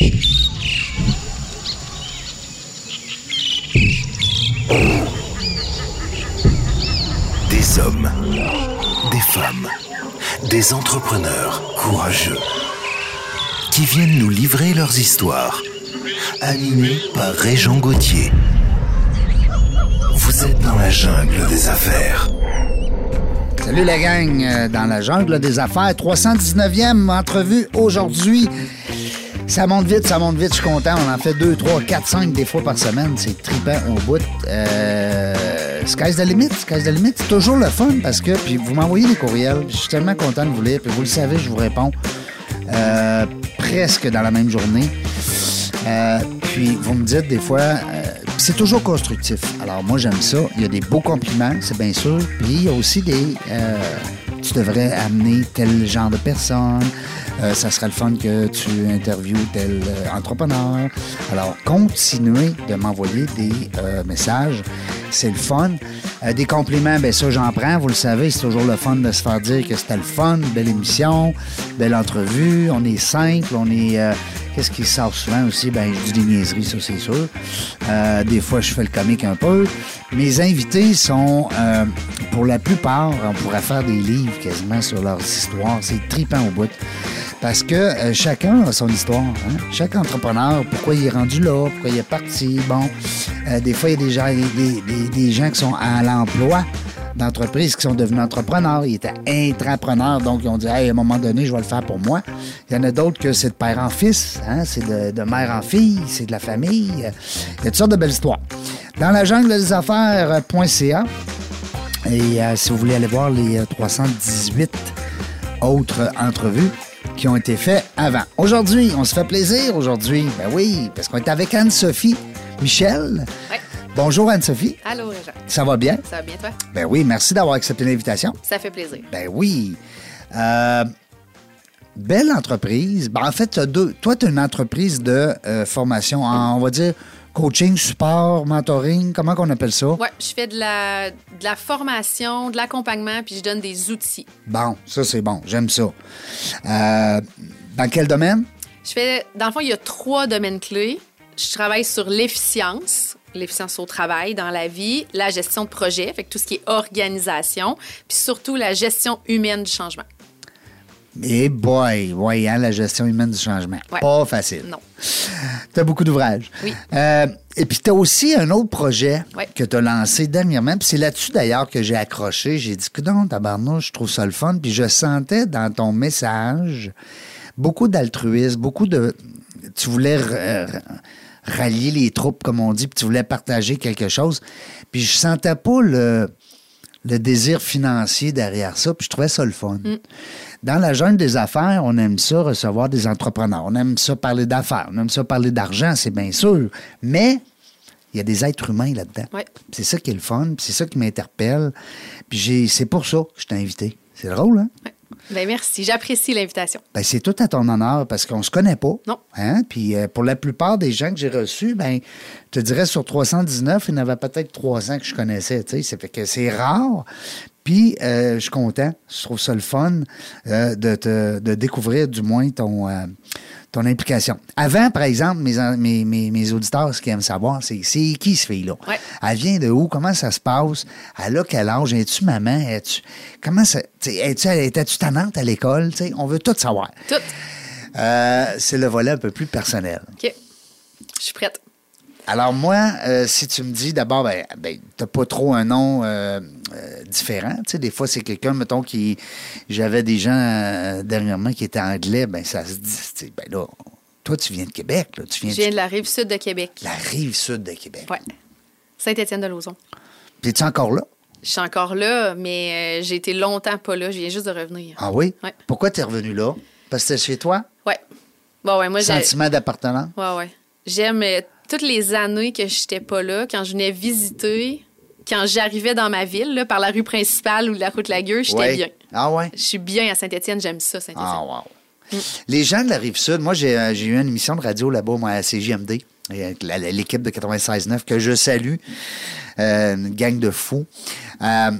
Des hommes, des femmes, des entrepreneurs courageux qui viennent nous livrer leurs histoires, animés par Régent Gauthier. Vous êtes dans la jungle des affaires. Salut la gang, euh, dans la jungle des affaires, 319e entrevue aujourd'hui. Ça monte vite, ça monte vite, je suis content. On en fait 2, 3, 4, 5 des fois par semaine. C'est trippant au bout. Euh, sky's the limit, sky's the limit. C'est toujours le fun parce que, puis vous m'envoyez des courriels. Je suis tellement content de vous lire. Puis vous le savez, je vous réponds euh, presque dans la même journée. Euh, puis vous me dites des fois, euh, c'est toujours constructif. Alors moi j'aime ça. Il y a des beaux compliments, c'est bien sûr. Puis il y a aussi des, tu devrais amener tel genre de personne. Euh, ça serait le fun que tu interviewes tel euh, entrepreneur. Alors continuez de m'envoyer des euh, messages. C'est le fun. Euh, des compliments, ben ça j'en prends. Vous le savez, c'est toujours le fun de se faire dire que c'était le fun, belle émission, belle entrevue. On est simple, on est euh, Qu'est-ce qui sort souvent aussi? Ben, je dis des niaiseries, ça, c'est sûr. Euh, des fois, je fais le comique un peu. Mes invités sont, euh, pour la plupart, on pourrait faire des livres quasiment sur leurs histoires. C'est tripant au bout. Parce que euh, chacun a son histoire. hein. Chaque entrepreneur, pourquoi il est rendu là, pourquoi il est parti. Bon, euh, des fois, il y a des gens, des, gens qui sont à l'emploi d'entreprises qui sont devenus entrepreneurs. Ils étaient intrapreneurs, donc ils ont dit Hey, à un moment donné, je vais le faire pour moi. Il y en a d'autres que c'est de père en fils, hein, c'est de, mère en fille, c'est de la famille. Il y a toutes sortes de belles histoires. Dans la jungle des affaires.ca, et euh, si vous voulez aller voir les euh, 318 autres entrevues qui ont été faites avant. Aujourd'hui, on se fait plaisir aujourd'hui. Ben oui, parce qu'on est avec Anne-Sophie Michel. Ouais. Bonjour Anne-Sophie. Allô, Réjean. Ça va bien? Ça va bien, toi? Ben oui, merci d'avoir accepté l'invitation. Ça fait plaisir. Ben oui. Euh, belle entreprise. Ben, en fait, t'as deux. toi, tu as une entreprise de euh, formation en, on va dire, coaching, support, mentoring. Comment qu'on appelle ça? Ouais, je fais de la, de la formation, de l'accompagnement, puis je donne des outils. Bon, ça, c'est bon. J'aime ça. Euh, dans quel domaine? Je fais, dans le fond, il y a trois domaines clés. Je travaille sur l'efficience, l'efficience au travail, dans la vie, la gestion de projet, fait que tout ce qui est organisation, puis surtout la gestion humaine du changement. Eh boy, hein, la gestion humaine du changement. Ouais. Pas facile. Non. Tu as beaucoup d'ouvrages. Oui. Euh, et puis, tu as aussi un autre projet Ouais. que tu as lancé dernièrement. Puis c'est là-dessus, d'ailleurs, que j'ai accroché. J'ai dit, non, tabarnouche, je trouve ça le fun. Puis je sentais dans ton message beaucoup d'altruisme, beaucoup de... Tu voulais rallier les troupes, comme on dit, puis tu voulais partager quelque chose. Puis je sentais pas le le désir financier derrière ça, puis je trouvais ça le fun. Dans la jungle des affaires, on aime ça recevoir des entrepreneurs, on aime ça parler d'affaires, on aime ça parler d'argent, c'est bien sûr, mais il y a des êtres humains là-dedans. Ouais. C'est ça qui est le fun, c'est ça qui m'interpelle. Puis c'est pour ça que je t'ai invité. C'est drôle, hein? Ouais. Ben merci, j'apprécie l'invitation. Ben, c'est tout à ton honneur parce qu'on se connaît pas. Non. Hein? Puis euh, pour la plupart des gens que j'ai reçus, ben, je te dirais sur 319, il y en avait peut-être 300 que je connaissais. Ça fait que c'est rare. Puis euh, je suis content. Je trouve ça le fun euh, de, te- de découvrir du moins ton, euh, ton implication. Avant, par exemple, mes, mes, mes, mes auditeurs, ce qu'ils aiment savoir, c'est c'est qui ce fille-là? Ouais. Elle vient de où? Comment ça se passe? Elle a quel âge? Es-tu maman? Es-tu... Comment ça... Es-tu, étais-tu tannante à l'école? On veut tout savoir. Tout. C'est le volet un peu plus personnel. OK. Je suis prête. Alors moi, euh, si tu me dis d'abord, ben, ben t'as pas trop un nom euh, euh, différent. Tu sais, des fois, c'est quelqu'un, mettons, qui... J'avais des gens dernièrement qui étaient anglais, ben ça se dit, ben là, toi, tu viens de Québec, là. Tu viens, Je viens de la rive sud de Québec. la rive sud de Québec. Ouais. Saint-Étienne-de-Lauzon. Puis es-tu encore là? Je suis encore là, mais j'ai été longtemps pas là. Je viens juste de revenir. Ah oui? Ouais. Pourquoi tu es revenu là? Parce que c'était chez toi? Ouais. Bon, ouais, moi, j'ai. Sentiment d'appartenance? Ouais, ouais. J'aime toutes les années que j'étais pas là, quand je venais visiter, quand j'arrivais dans ma ville, là, par la rue principale ou la route Lagueux, j'étais Ouais. bien. Ah ouais? Je suis bien à Saint-Étienne, j'aime ça, Saint-Étienne. Ah, wow. Les gens de la rive sud, moi, j'ai euh, j'ai eu une émission de radio là-bas, moi, à CJMD, l'équipe de 96.9, que je salue, euh, une gang de fous. Euh,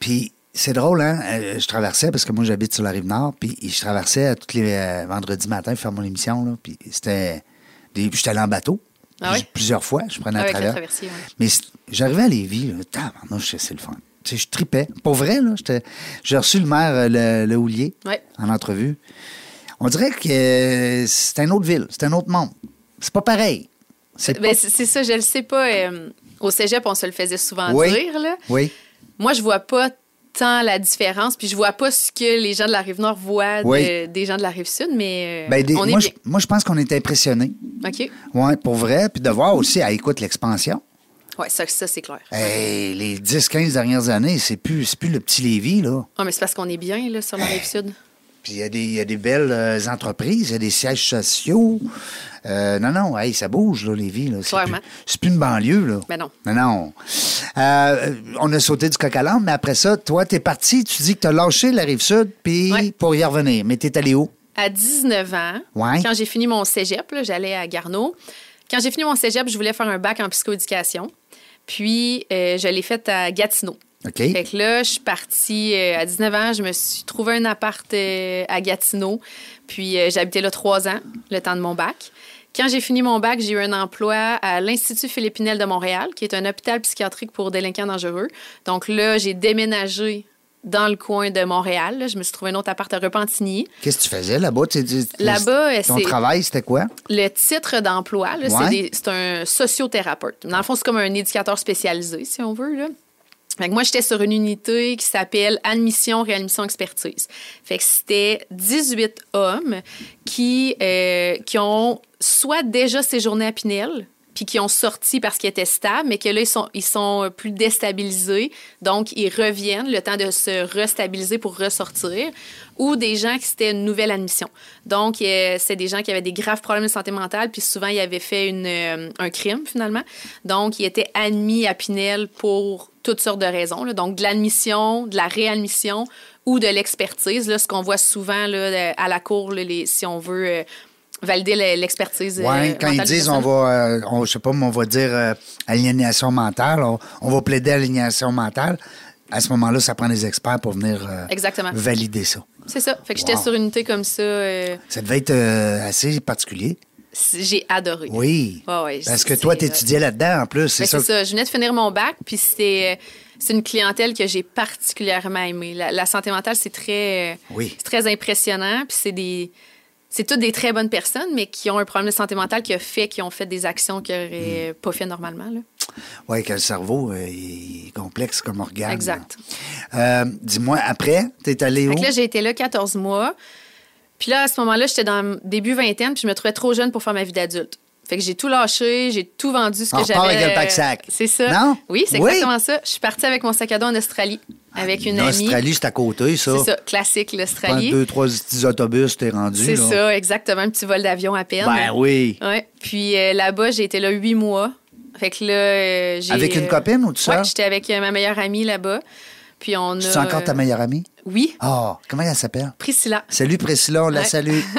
Puis, c'est drôle, hein? Je traversais, parce que moi, j'habite sur la rive nord, puis je traversais tous les vendredis matin faire mon émission, là, puis c'était... J'étais allé en bateau. Ah oui? Plusieurs fois, je prenais la travers. ouais. Mais j'arrivais à Lévis, tabarnouche, c'est le fun. Tu sais, je tripais. Pour vrai, là, j'ai reçu le maire, euh, le, le Houlier, Ouais. en entrevue. On dirait que euh, c'est une autre ville, c'est un autre monde. C'est pas pareil. C'est Ben, ça, je le sais pas. euh, au cégep, on se le faisait souvent Oui. dire. Là. Oui. Moi, je vois pas tant la différence, puis je vois pas ce que les gens de la rive nord voient de- Oui. des gens de la rive sud, mais euh, Ben, des- on est moi, je, bien. moi, je pense qu'on est impressionnés. OK? Oui, pour vrai. Puis de voir aussi, à écoute l'expansion. Ouais, ça, ça c'est clair. Hey, les 10-15 dernières années, c'est plus, plus le petit Lévis, là. Ah, mais c'est parce qu'on est bien là, sur la rive sud. Puis il y, a des- il y a des belles euh, entreprises, il y a des sièges sociaux. Euh, non, non, hey, ça bouge, là, Lévis. Là. C'est Clairement. plus- C'est plus une banlieue, là. Ben non. Non, non. Euh, on a sauté du coq à l'âne, mais après ça, toi, t'es parti, tu dis que t'as lâché la Rive-Sud, puis Ouais. pour y revenir. Mais t'es allé où? À 19 ans, Ouais. quand j'ai fini mon cégep, là, j'allais à Garneau. Quand j'ai fini mon cégep, je voulais faire un bac en psychoéducation. Puis, euh, je l'ai fait à Gatineau. OK. Fait que là, je suis partie euh, à 19 ans, je me suis trouvé un appart euh, à Gatineau. Puis euh, habité là trois ans, le temps de mon bac. Quand j'ai fini mon bac, j'ai eu un emploi à l'Institut Philippinel de Montréal, qui est un hôpital psychiatrique pour délinquants dangereux. Donc là, j'ai déménagé dans le coin de Montréal. là. Je me suis trouvé un autre appart à Repentigny. Qu'est-ce que tu faisais là-bas? Tu- tu- Là-bas, Ton travail, c'était quoi? Le titre d'emploi, Ouais. c'est un sociothérapeute. Dans le fond, c'est comme un éducateur spécialisé, si on veut. Là. Que moi, j'étais sur une unité qui s'appelle Admission, Réadmission, Expertise. Fait que c'était 18 hommes qui, euh, qui ont soit déjà séjourné à Pinel, puis qui ont sorti parce qu'ils étaient stables, mais que là, ils sont, ils sont plus déstabilisés. Donc, ils reviennent le temps de se restabiliser pour ressortir. Ou des gens qui c'était une nouvelle admission. Donc, euh, c'est des gens qui avaient des graves problèmes de santé mentale, puis souvent, ils avaient fait une, euh, un crime, finalement. Donc, ils étaient admis à Pinel pour toutes sortes de raisons. Donc, de l'admission, de la réadmission ou de l'expertise. Ce qu'on voit souvent là, à la cour, si on veut euh, valider le- l'expertise. Oui, euh, quand ils disent on va, euh, on, je sais pas, mais on va dire euh, aliénation mentale, on, on va plaider aliénation mentale. À ce moment-là, ça prend des experts pour venir euh, Exactement. valider ça. C'est ça. Fait que j'étais sur une unité comme ça. Ça devait être assez particulier. j'ai adoré. Oui. Ouais, Parce que toi, tu étudiais là-dedans en plus. C'est Ben, ça. ça. Je venais de finir mon bac, puis c'est c'est une clientèle que j'ai particulièrement aimée. La, la santé mentale, c'est très, Oui. très impressionnant, puis c'est des. C'est toutes des très bonnes personnes, mais qui ont un problème de santé mentale qui a fait qu'ils ont fait des actions qu'ils n'auraient Hmm. pas fait normalement. Oui, que le cerveau euh, il est complexe comme organe. Exact. Euh, Dis-moi, après, tu es allé où? Fait que là, j'ai été là 14 mois. Puis là, à ce moment-là, j'étais dans le début vingtaine, puis je me trouvais trop jeune pour faire ma vie d'adulte. Fait que j'ai tout lâché, j'ai tout vendu ce On que j'avais. avec le pack-sac. C'est ça. Non? Oui, c'est Oui? exactement ça. Je suis partie avec mon sac à dos en Australie, avec une amie. L'Australie, c'est à côté, ça. C'est ça, classique, l'Australie. deux, trois petits autobus, t'es rendu. C'est ça, exactement, un petit vol d'avion à peine. Ben oui. Ouais. Puis euh, là-bas, j'ai été là huit mois. Fait que là, euh, j'ai. Avec une euh, copine ou tout ça? Ouais, j'étais avec ma meilleure amie là-bas. Puis on a. C'est encore ta meilleure amie? Oui, Ah, comment elle s'appelle? Priscilla. Salut Priscilla, on la salue.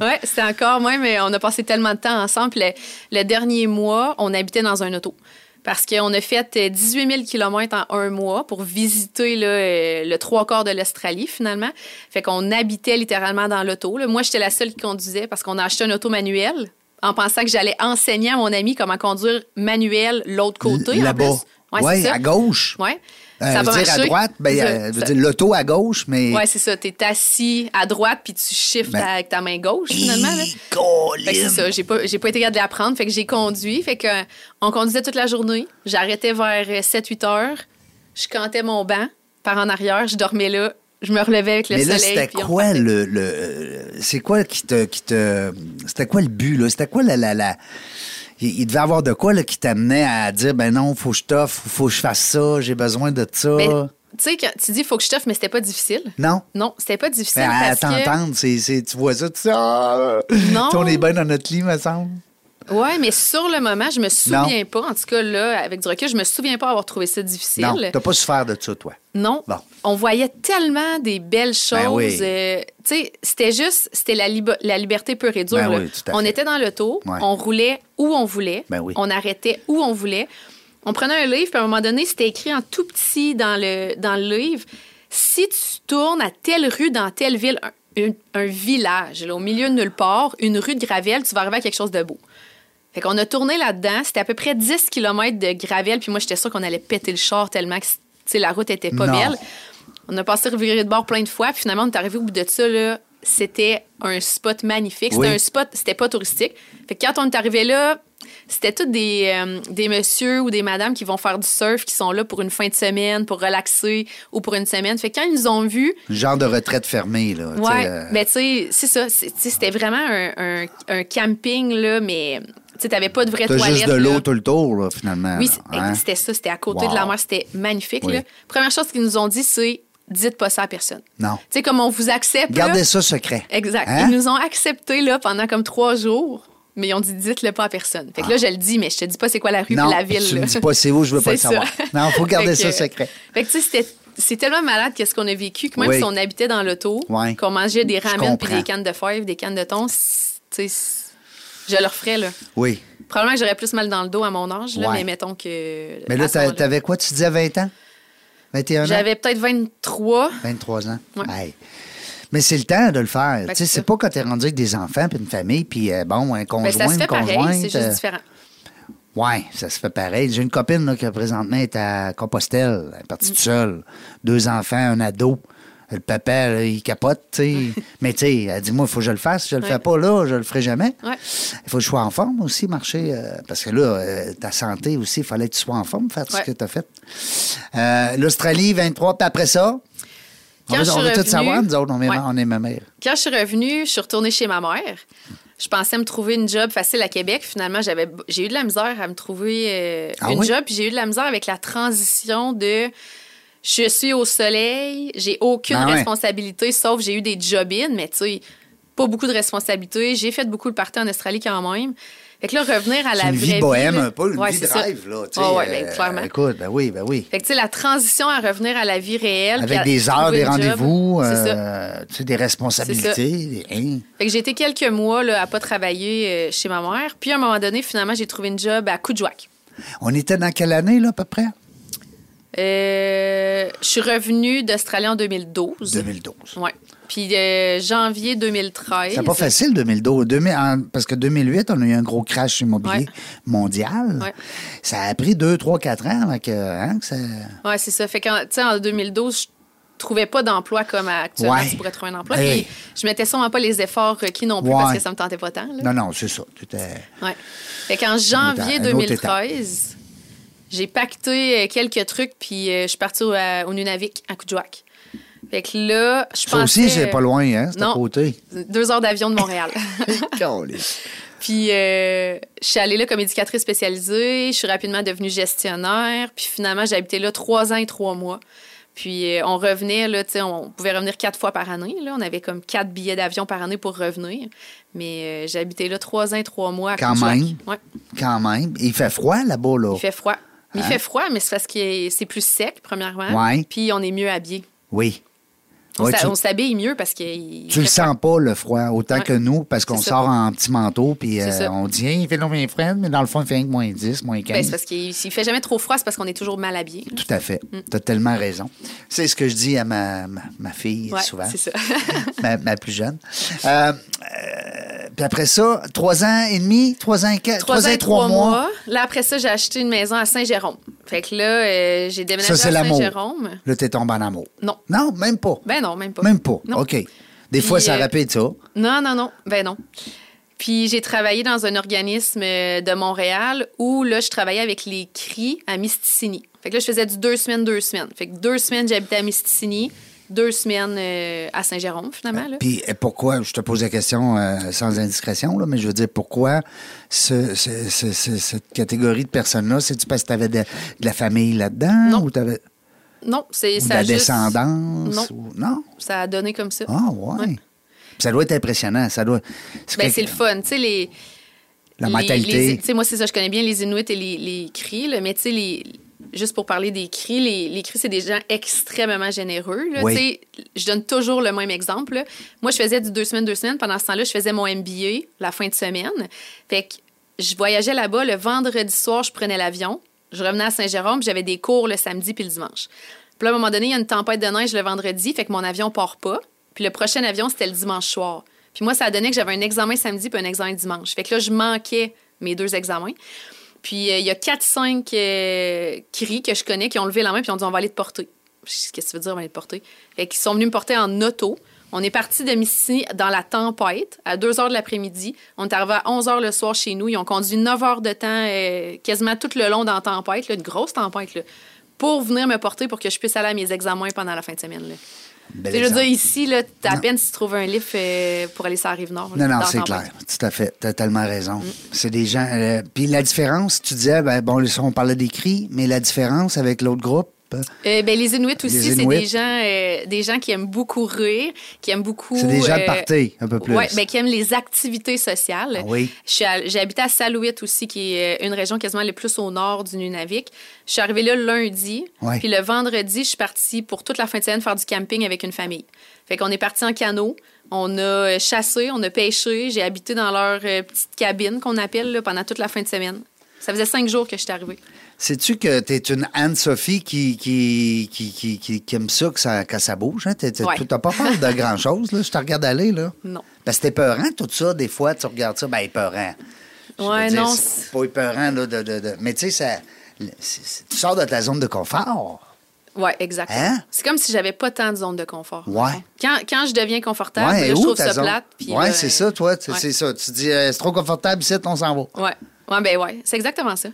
Oui, c'était encore moi, mais on a passé tellement de temps ensemble. Le, le dernier mois, on habitait dans un auto. Parce qu'on a fait euh, 18 000 km en un mois pour visiter là, euh, le trois quarts de l'Australie, finalement. Fait qu'on habitait littéralement dans l'auto. Moi, j'étais la seule qui conduisait parce qu'on a acheté un auto manuel en pensant que j'allais enseigner à mon ami comment conduire manuel l'autre côté. Là-bas. Ouais, ça. à gauche. Euh, ça veut dire à droite, ben, euh, veut dire l'auto à gauche, mais. Ouais, c'est ça. T'es assis à droite puis tu shifts Ben- avec ta main gauche, finalement. là. Hi, Fait que c'est ça, j'ai pas, j'ai pas été capable de l'apprendre. Fait que j'ai conduit. Fait que, euh, on conduisait toute la journée. J'arrêtais vers 7-8 heures. Je cantais mon banc par en arrière. Je dormais là. Je me relevais avec le Mais là, soleil. c'était puis on quoi le. le euh, c'est quoi qui te. Qui te c'était quoi le but, là? C'était quoi la. la, la- il, il devait avoir de quoi là, qui t'amenait à dire ben non, faut que je t'offre, faut que je fasse ça, j'ai besoin de ça. Mais, tu sais, quand tu dis faut que je t'offre, mais c'était pas difficile. non? Non, c'était pas difficile Mais à que... t'entendre, tu vois ça, tu sais, ah, Non. on est bien dans notre lit, me semble. Ouais, mais sur le moment, je me souviens pas. En tout cas, là, avec du recul, je me souviens pas avoir trouvé ça difficile. Non, t'as pas souffert de ça, toi. Non. Bon. On voyait tellement des belles choses. Ben oui. euh, tu sais, c'était juste, c'était la, la liberté pure et dure. Ben oui, on était dans l'auto, Ouais. on roulait où on voulait, Ben oui. on arrêtait où on voulait. On prenait un livre, puis à un moment donné, c'était écrit en tout petit dans le, dans le livre. si tu tournes à telle rue dans telle ville, un, un- un village, là, au milieu de nulle part, une rue de Gravel, tu vas arriver à quelque chose de beau. Fait qu'on a tourné là-dedans. C'était à peu près 10 km de gravel. Puis moi, j'étais sûre qu'on allait péter le char tellement que la route était pas Non. belle. On a passé revirer de bord plein de fois. Puis finalement, on est arrivé au bout de ça. Là, c'était un spot magnifique. C'était Oui. un spot, c'était pas touristique. Fait que quand on est arrivé là, c'était tous des, euh, des messieurs ou des madames qui vont faire du surf, qui sont là pour une fin de semaine, pour relaxer ou pour une semaine. Fait que quand ils nous ont vus, Genre de retraite fermée, là. Ouais, euh, mais tu sais, c'est ça. C'était vraiment un, un- un camping, là, mais tu sais, t'avais pas de vraie toilette. juste de l'eau tout le tour, là, finalement. Oui, c'est- hein? c'était ça. C'était à côté Wow. de la mer. C'était magnifique. Oui. Là. Première chose qu'ils nous ont dit, c'est dites pas ça à personne. Non. Tu sais, comme on vous accepte. là- Gardez ça secret. Exact. Hein? Ils nous ont acceptés là, pendant comme trois jours, mais ils ont dit dites-le pas à personne. Fait que là, je le dis, mais je te dis pas c'est quoi la rue Ah. Non, et la ville. tu là. me dis pas c'est où, je veux pas le C'est savoir. Non, faut garder ça secret. Fait que tu sais, c'était. C'est tellement malade qu'est-ce qu'on a vécu que même Oui. si on habitait dans l'auto, Ouais. qu'on mangeait des ramen puis des cannes de fèves, des cannes de thon, c- tu sais, c- je le referais, là. Oui. Probablement que j'aurais plus mal dans le dos à mon âge, là, Ouais. mais mettons que. Mais là, t'avais quoi? Tu disais 20 ans? 21 ans? J'avais peut-être 23. 23 ans. Ouais. Hey. Mais c'est le temps de le faire. Ben, tu sais, c'est pas quand t'es rendu avec des enfants puis une famille, puis euh, bon, un conjoint, Ben, ça se une fait pareil, conjointe. c'est juste euh, différent. Ouais, ça se fait pareil. J'ai une copine là, qui présentement est à Compostelle. Elle est partie Mm. toute seule. Deux enfants, un ado. Le papa, là, il capote, tu sais. Mais tu sais, elle dit, moi, il faut que je le fasse. Si je le Ouais. fais pas là, je le ferai jamais. Ouais. Il faut que je sois en forme aussi, marcher. euh, parce que là, euh, ta santé aussi, il fallait que tu sois en forme, faire tout ce que tu as fait. Euh, L'Australie, 23, puis après ça, on Quand veut, on veut tout revenue- savoir, nous autres, on est, on est ma mère. Quand je suis revenue, je suis retournée chez ma mère. Je pensais me trouver une job facile à Québec. Finalement, j'avais, j'ai eu de la misère à me trouver Ah une oui? job. Puis j'ai eu de la misère avec la transition de je suis au soleil, j'ai aucune Ah ouais. responsabilité, sauf j'ai eu des job-in, mais tu sais, pas beaucoup de responsabilités. J'ai fait beaucoup le party en Australie quand même. Fait que là, revenir à la C'est une vraie vie bohème, un peu, une Ouais, vie de ça. là. Ah ouais, ben, euh, clairement. Écoute, ben oui, ben oui. Fait que, tu sais, la transition à revenir à la vie réelle. Avec à des heures, des rendez-vous, euh, tu sais, des responsabilités. hein. Fait que j'ai été quelques mois là, à pas travailler euh, chez ma mère. Puis à un moment donné, finalement, j'ai trouvé une job à Coudjouac. On était dans quelle année, là, à peu près? Euh, je suis revenue d'Australie en 2012. 2012. Ouais. Puis euh, janvier 2013. C'est pas facile, 2012. 2000 en- parce que 2008, on a eu un gros crash immobilier Ouais. mondial. Ouais. Ça a pris 2, 3, 4 ans avant que, hein, que ça... Ouais, c'est ça. Fait que, tu sais, en 2012, je trouvais pas d'emploi comme actuellement Ouais. tu pourrais trouver un emploi. Hey. Puis je mettais sûrement pas les efforts requis non plus parce que ça me tentait pas tant. là. Non, non, c'est ça. Ouais. Fait qu'en janvier Un autre 2013, j'ai pacté euh, quelques trucs, puis euh, je suis partie au, à- au Nunavik, à Coudjouac. Fait que là, je Ça pensais... aussi, c'est pas loin, hein? C'est à Non. côté. Deux heures d'avion de Montréal. Puis euh, je suis allée là comme éducatrice spécialisée. Je suis rapidement devenue gestionnaire. Puis finalement, j'ai habité là trois ans et trois mois. Puis on revenait, là, tu sais, on pouvait revenir quatre fois par année. Là. On avait comme quatre billets d'avion par année pour revenir. Mais euh, j'ai habité là trois ans et trois mois. à Quand même. Ouais. Quand même. Il fait froid là-bas, là. Il fait froid. Mais Hein? Il fait froid, mais c'est parce que c'est plus sec, premièrement. Ouais. Puis on est mieux habillé. Oui. On Ouais, s'habille mieux parce que. il Tu le sens pas, le froid, autant Ouais. que nous, parce qu'on sort en petit manteau, puis euh, on dit, Hey, il fait bien frais, mais dans le fond, il fait rien que moins 10, moins 15. Ben, c'est parce qu'il s'il fait jamais trop froid, c'est parce qu'on est toujours mal habillé. Tout à fait. Mm. Tu as tellement raison. C'est ce que je dis à ma, ma, ma fille Ouais, souvent, c'est ça. ma, ma plus jeune. Euh, puis après ça, trois ans et demi, trois ans et quatre, Trois ans et trois mois. mois. Là, après ça, j'ai acheté une maison à Saint-Jérôme. Fait que là, euh, j'ai déménagé Ça, à. Saint-Jérôme. Là, t'es tombé en amour. Non. Non, même pas. Ben non, même pas. Même pas. Non. OK. Des fois, Puis, ça euh, rapide, ça. Non, non, non. Ben non. Puis j'ai travaillé dans un organisme euh, de Montréal où là, je travaillais avec les cris à Misticini. Fait que là, je faisais du deux semaines, deux semaines. Fait que deux semaines, j'habitais à Misticini, deux semaines euh, à Saint-Jérôme, finalement. Là. Puis pourquoi, je te pose la question euh, sans indiscrétion, là, mais je veux dire, pourquoi ce- ce- ce- ce- cette catégorie de personnes-là, c'est-tu parce que tu avais de, de la famille là-dedans? Non. Ou, t'avais- Non, c'est de ça. a la juste- descendance? Non. ou- non? Ça a donné comme ça. Ah, ouais. Ouais. Puis Ça doit être impressionnant. Ça doit. c'est Ben, quelque- le fun. Tu sais, les. La les- mentalité. les- Tu sais, moi, c'est ça, je connais bien les Inuits et les, les cris, là, mais tu sais, les. Juste pour parler des cris, les, les cris, c'est des gens extrêmement généreux. là. Oui. Je donne toujours le même exemple. là. Moi, je faisais du deux semaines, deux semaines. Pendant ce temps-là, je faisais mon MBA la fin de semaine. Fait que je voyageais là-bas. Le vendredi soir, je prenais l'avion. Je revenais à Saint-Jérôme. puis J'avais des cours le samedi puis le dimanche. Puis là, à un moment donné, il y a une tempête de neige le vendredi, fait que mon avion part pas. Puis le prochain avion, c'était le dimanche soir. Puis moi, ça a donné que j'avais un examen samedi puis un examen dimanche. Fait que là, je manquais mes deux examens. Puis euh, il y a 4-5 euh, cris que je connais qui ont levé la main puis ont dit on va aller te porter. Qu'est-ce que tu veux dire, on va aller te porter? Fait qu'ils sont venus me porter en auto. On est parti de Mississippi dans la tempête à 2 h de l'après-midi. On est arrivé à 11 h le soir chez nous. Ils ont conduit 9 heures de temps, euh, quasiment tout le long dans la tempête, une grosse tempête, pour venir me porter pour que je puisse aller à mes examens pendant la fin de semaine. Là. Je veux dire, ici, là, à peine si tu trouves un livre euh, pour aller sur la rive nord. Non, non, c'est clair. Tout à fait. Tu as tellement raison. Mm. C'est des gens. euh, Puis la différence, tu disais, ben, bon, on parlait des cris, mais la différence avec l'autre groupe. Euh, ben, les Inuits aussi, Les c'est des gens, euh, des gens qui aiment beaucoup rire, qui aiment beaucoup. C'est des gens de euh, party, un peu plus. Ouais, ben, qui aiment les activités sociales. Ah oui. J'ai habité à Salouit aussi, qui est euh, une région quasiment le plus au nord du Nunavik. Je suis arrivée là lundi. Ouais. Puis le vendredi, je suis partie pour toute la fin de semaine faire du camping avec une famille. Fait qu'on est parti en canot. On a chassé, on a pêché. J'ai habité dans leur petite cabine qu'on appelle là, pendant toute la fin de semaine. Ça faisait cinq jours que je suis arrivée. Sais-tu que tu es une Anne-Sophie qui, qui, qui, qui, aime ça, que ça, que ça bouge? Hein? Tu n'as pas peur de grand-chose, là? Je te regarde aller, là. Non. Parce que c'est épeurant, tout ça. Des fois, tu regardes ça, ben épeurant. Ouais, non, C'est pas épeurant, là, de, de- de- Mais tu sais, tu sors de ta zone de confort. Oui, exactement. Hein? C'est comme si j'avais pas tant de zone de confort. Ouais. Quand, quand je deviens confortable, Ouais, là, je où trouve ça zone? plate. là, c'est ça, toi. c'est- ouais. C'est ça. Tu dis, euh, c'est trop confortable ici, on s'en va. Ouais. Ouais, ben ouais, c'est exactement ça.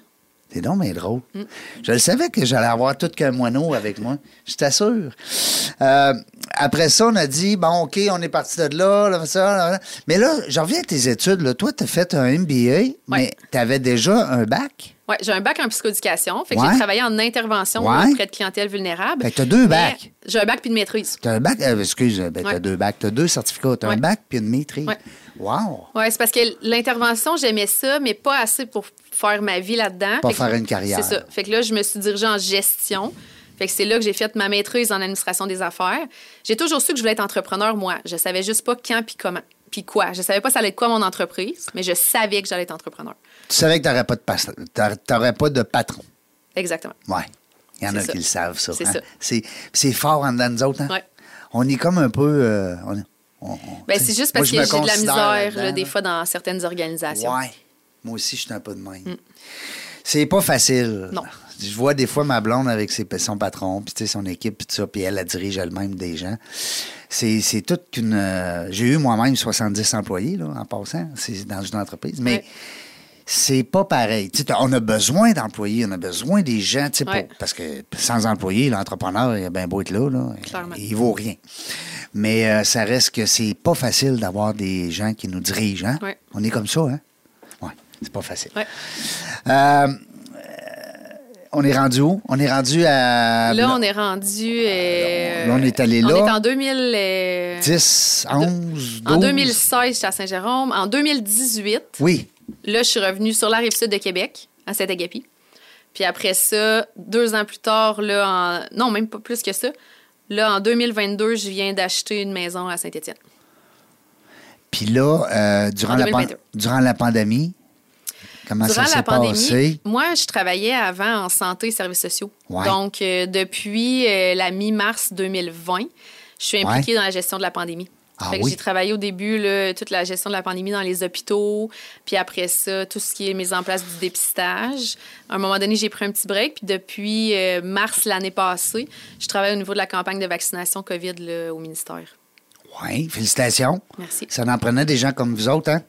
C'est donc mais drôle. Mm. Je le savais que j'allais avoir tout qu'un moineau avec moi. Je t'assure. Euh, après ça, on a dit, bon, OK, on est parti de là, là, ça, là, là. Mais là, je reviens à tes études. Là. Toi, tu as fait un MBA, mais tu avais déjà un bac? Ouais, j'ai un bac en psychoéducation. Fait que Ouais. j'ai travaillé en intervention Ouais. auprès de clientèle vulnérable. Fait que t'as deux Mais bacs. J'ai un bac puis une maîtrise. Tu as un bac, euh, excuse, ben, tu as deux bacs. Tu as deux certificats. Tu as un bac puis une maîtrise. Ouais. Wow! Oui, c'est parce que l'intervention, j'aimais ça, mais pas assez pour faire ma vie là-dedans. Pas Fait que- faire une carrière. C'est ça. Fait que là, je me suis dirigée en gestion. Fait que c'est là que j'ai fait ma maîtrise en administration des affaires. J'ai toujours su que je voulais être entrepreneur, moi. Je savais juste pas quand puis comment. Puis quoi. Je savais pas ça allait être quoi mon entreprise, mais je savais que j'allais être entrepreneur. Tu savais que tu n'aurais pas, de t'aurais- t'aurais pas de patron. Exactement. Oui. Il y en a ça. qui le savent, ça. C'est hein? ça. C'est, fort en dedans de nous autres. Hein? Ouais. On est comme un peu. euh, on est- Ben, c'est juste moi, parce je que j'ai de la misère, là, des fois, dans certaines organisations. Ouais. Moi aussi, je suis un peu de même. C'est pas facile. Non. Je vois des fois ma blonde avec ses, son patron, puis son équipe, puis tout ça, puis elle, elle dirige elle-même des gens. C'est, toute qu'une. euh, j'ai eu moi-même 70 employés, là, en passant. C'est dans une entreprise. Mais. Ouais. C'est pas pareil. On a besoin d'employés, on a besoin des gens, pour- parce que sans employés, l'entrepreneur, il a bien beau être là, là Clairement. il vaut rien. Mais euh, ça reste que c'est pas facile d'avoir des gens qui nous dirigent. Hein? Ouais. On est comme ça, hein? Oui, c'est pas facile. Ouais. Euh, on est rendu où? On est rendu à Là, on est rendu. euh, Là, on est allé là. On est en 2000. euh, 10, 11, 12. En 2016, j'étais à Saint-Jérôme. En 2018, Oui. là, je suis revenue sur la rive sud de Québec, à Saint-Agapi. Puis après ça, deux ans plus tard, là, en... non, même pas plus que ça. Là, en 2022, je viens d'acheter une maison à Saint-Étienne. Puis là, euh, durant, la pan- 2022. durant la pandémie, comment Durant ça s'est la pandémie, passé? moi, je travaillais avant en santé et services sociaux. Ouais. Donc, euh, depuis euh, la mi-mars 2020, je suis impliquée dans la gestion de la pandémie. Ah oui? J'ai travaillé au début là, toute la gestion de la pandémie dans les hôpitaux, puis après ça, tout ce qui est mise en place du dépistage. À un moment donné, j'ai pris un petit break, puis depuis euh, mars l'année passée, je travaille au niveau de la campagne de vaccination COVID là, au ministère. Oui, félicitations. Merci. Ça en prenait des gens comme vous autres, hein?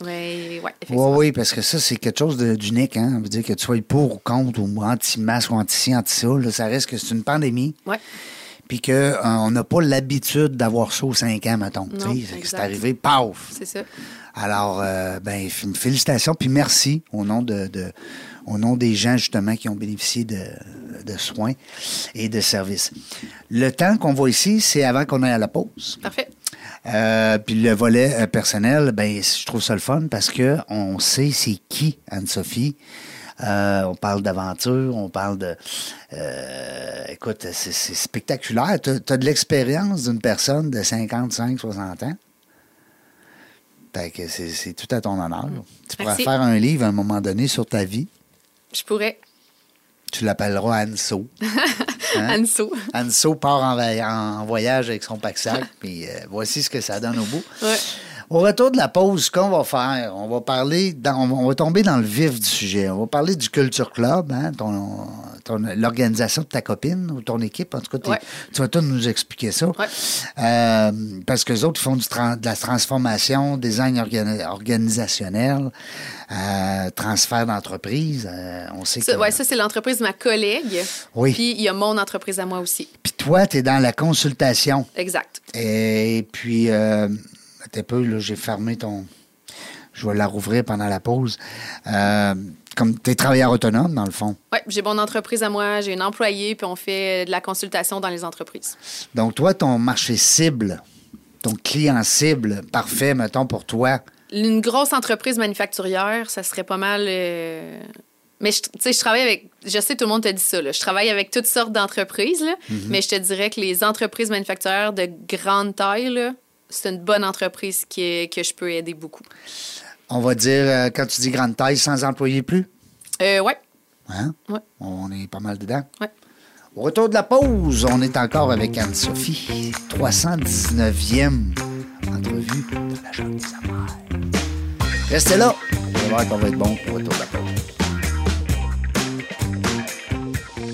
Oui, ouais, Oui, effectivement. oui, parce que ça, c'est quelque chose d'unique. Hein? Ça veut dire que tu sois pour ou contre, ou anti-masque, ou anti-ci, anti-ça, ça reste que c'est une pandémie. Ouais. Puis qu'on n'a pas l'habitude d'avoir ça aux 5 ans, mettons. C'est arrivé, paf! C'est ça. Alors, euh, ben, félicitations, puis merci au nom de, de- au nom des gens, justement, qui ont bénéficié de, de soins et de services. Le temps qu'on voit ici, c'est avant qu'on aille à la pause. Parfait. Euh, puis le volet euh, personnel, ben, je trouve ça le fun parce que on sait c'est qui Anne-Sophie. Euh, on parle d'aventure, on parle de. euh, écoute, c'est c'est spectaculaire. Tu as, de l'expérience d'une personne de 55, 60 ans? Fait que c'est c'est tout à ton honneur. Tu pourras faire un livre à un moment donné sur ta vie. Je pourrais. Tu l'appelleras Anne-So. Hein? Anso. Anso part en, voyage avec son pack-sac, puis euh, voici ce que ça donne au bout. Ouais. Au retour de la pause, ce qu'on va faire, on va parler, dans- on va- tomber dans le vif du sujet. On va parler du Culture Club, hein, ton, ton- l'organisation de ta copine ou ton équipe. En tout cas, Ouais. tu vas tout nous expliquer ça. Ouais. Euh, parce que les autres font du de la transformation, design organi- organisationnel, euh, transfert d'entreprise. Euh, on sait Ça, que. ouais, ça, c'est l'entreprise de ma collègue. Oui. Puis il y a mon entreprise à moi aussi. Puis toi, tu es dans la consultation. Exact. Et puis, attends un peu, là, j'ai fermé ton. Je vais la rouvrir pendant la pause. Euh, comme tu es travailleur autonome, dans le fond. Oui, j'ai mon entreprise à moi, j'ai une employée, puis on fait de la consultation dans les entreprises. Donc, toi, ton marché cible, ton client cible, parfait, mettons, pour toi. Une grosse entreprise manufacturière, ça serait pas mal. euh, Mais tu sais, je travaille avec. Je sais, tout le monde te dit ça. là. Je travaille avec toutes sortes d'entreprises, là, mais je te dirais que les entreprises manufacturières de grande taille, là, c'est une bonne entreprise qui est- que je peux aider beaucoup. On va dire, euh, quand tu dis grande taille, sans employés plus? Euh, ouais. Hein? Ouais. On est pas mal dedans. Ouais. Au retour de la pause, on est encore avec Anne-Sophie. 319e entrevue de la Chambre des. Restez là. Voir qu'on va être bon au retour de la pause.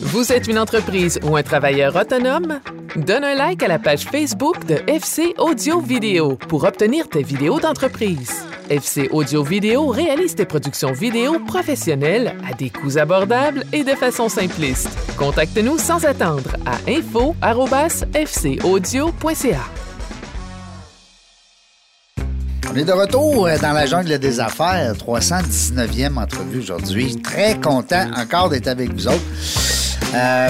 Vous êtes une entreprise ou un travailleur autonome? Donne un like à la page Facebook de FC Audio Vidéo pour obtenir tes vidéos d'entreprise. FC Audio Vidéo réalise tes productions vidéo professionnelles à des coûts abordables et de façon simpliste. Contacte-nous sans attendre à info@fcaudio.ca. On est de retour euh, dans la jungle des affaires, 319e entrevue aujourd'hui. Très content encore d'être avec vous autres. Euh,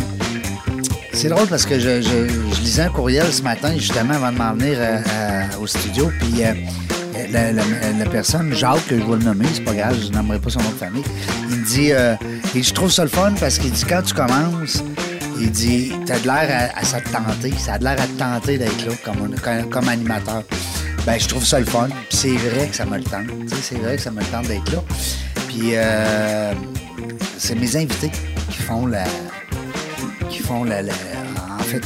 c'est drôle parce que je, je- je lisais un courriel ce matin, justement, avant de m'en venir euh, euh, au studio. Puis euh, la, la- la personne, Jacques, que je vais le nommer, c'est pas grave, je n'aimerais pas son nom de famille, il me dit, euh, et je trouve ça le fun parce qu'il dit, quand tu commences, il dit, t'as de l'air à, à ça te tenter, ça a de l'air à te tenter d'être là comme, comme, comme animateur. Ben, je trouve ça le fun. C'est vrai que ça me le tente. C'est vrai que ça me le tente d'être là. Puis euh, c'est mes invités qui font la. Qui font la. en fait,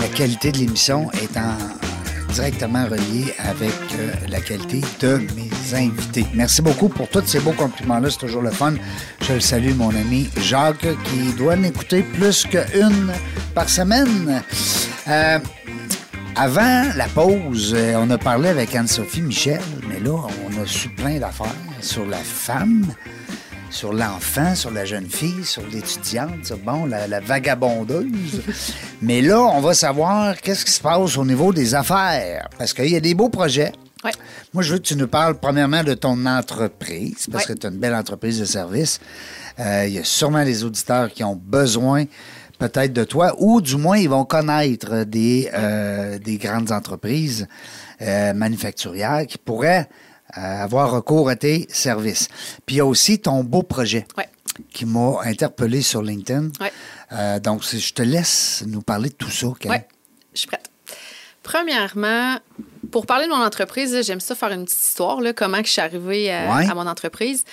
la qualité de l'émission est en- directement reliée avec euh, la qualité de mes invités. Merci beaucoup pour tous ces beaux compliments-là. C'est toujours le fun. Je le salue, mon ami Jacques, qui doit m'écouter plus qu'une par semaine. Euh, avant la pause, euh, on a parlé avec Anne-Sophie Michel, mais là, on a su plein d'affaires sur la femme, sur l'enfant, sur la jeune fille, sur l'étudiante, sur, bon, la, la vagabondeuse. mais là, on va savoir qu'est-ce qui se passe au niveau des affaires, parce qu'il y a des beaux projets. Ouais. Moi, je veux que tu nous parles premièrement de ton entreprise, parce Ouais. que tu as une belle entreprise de service. Euh, Il y a sûrement des auditeurs qui ont besoin peut-être de toi, ou du moins ils vont connaître des, euh, des grandes entreprises euh, manufacturières qui pourraient avoir recours à tes services. Puis il y a aussi ton beau projet Ouais. qui m'a interpellé sur LinkedIn. Ouais. Euh, donc, je te laisse nous parler de tout ça. Oui, je suis prête. Premièrement, pour parler de mon entreprise, j'aime ça faire une petite histoire, là, comment je suis arrivée à, Ouais. à mon entreprise.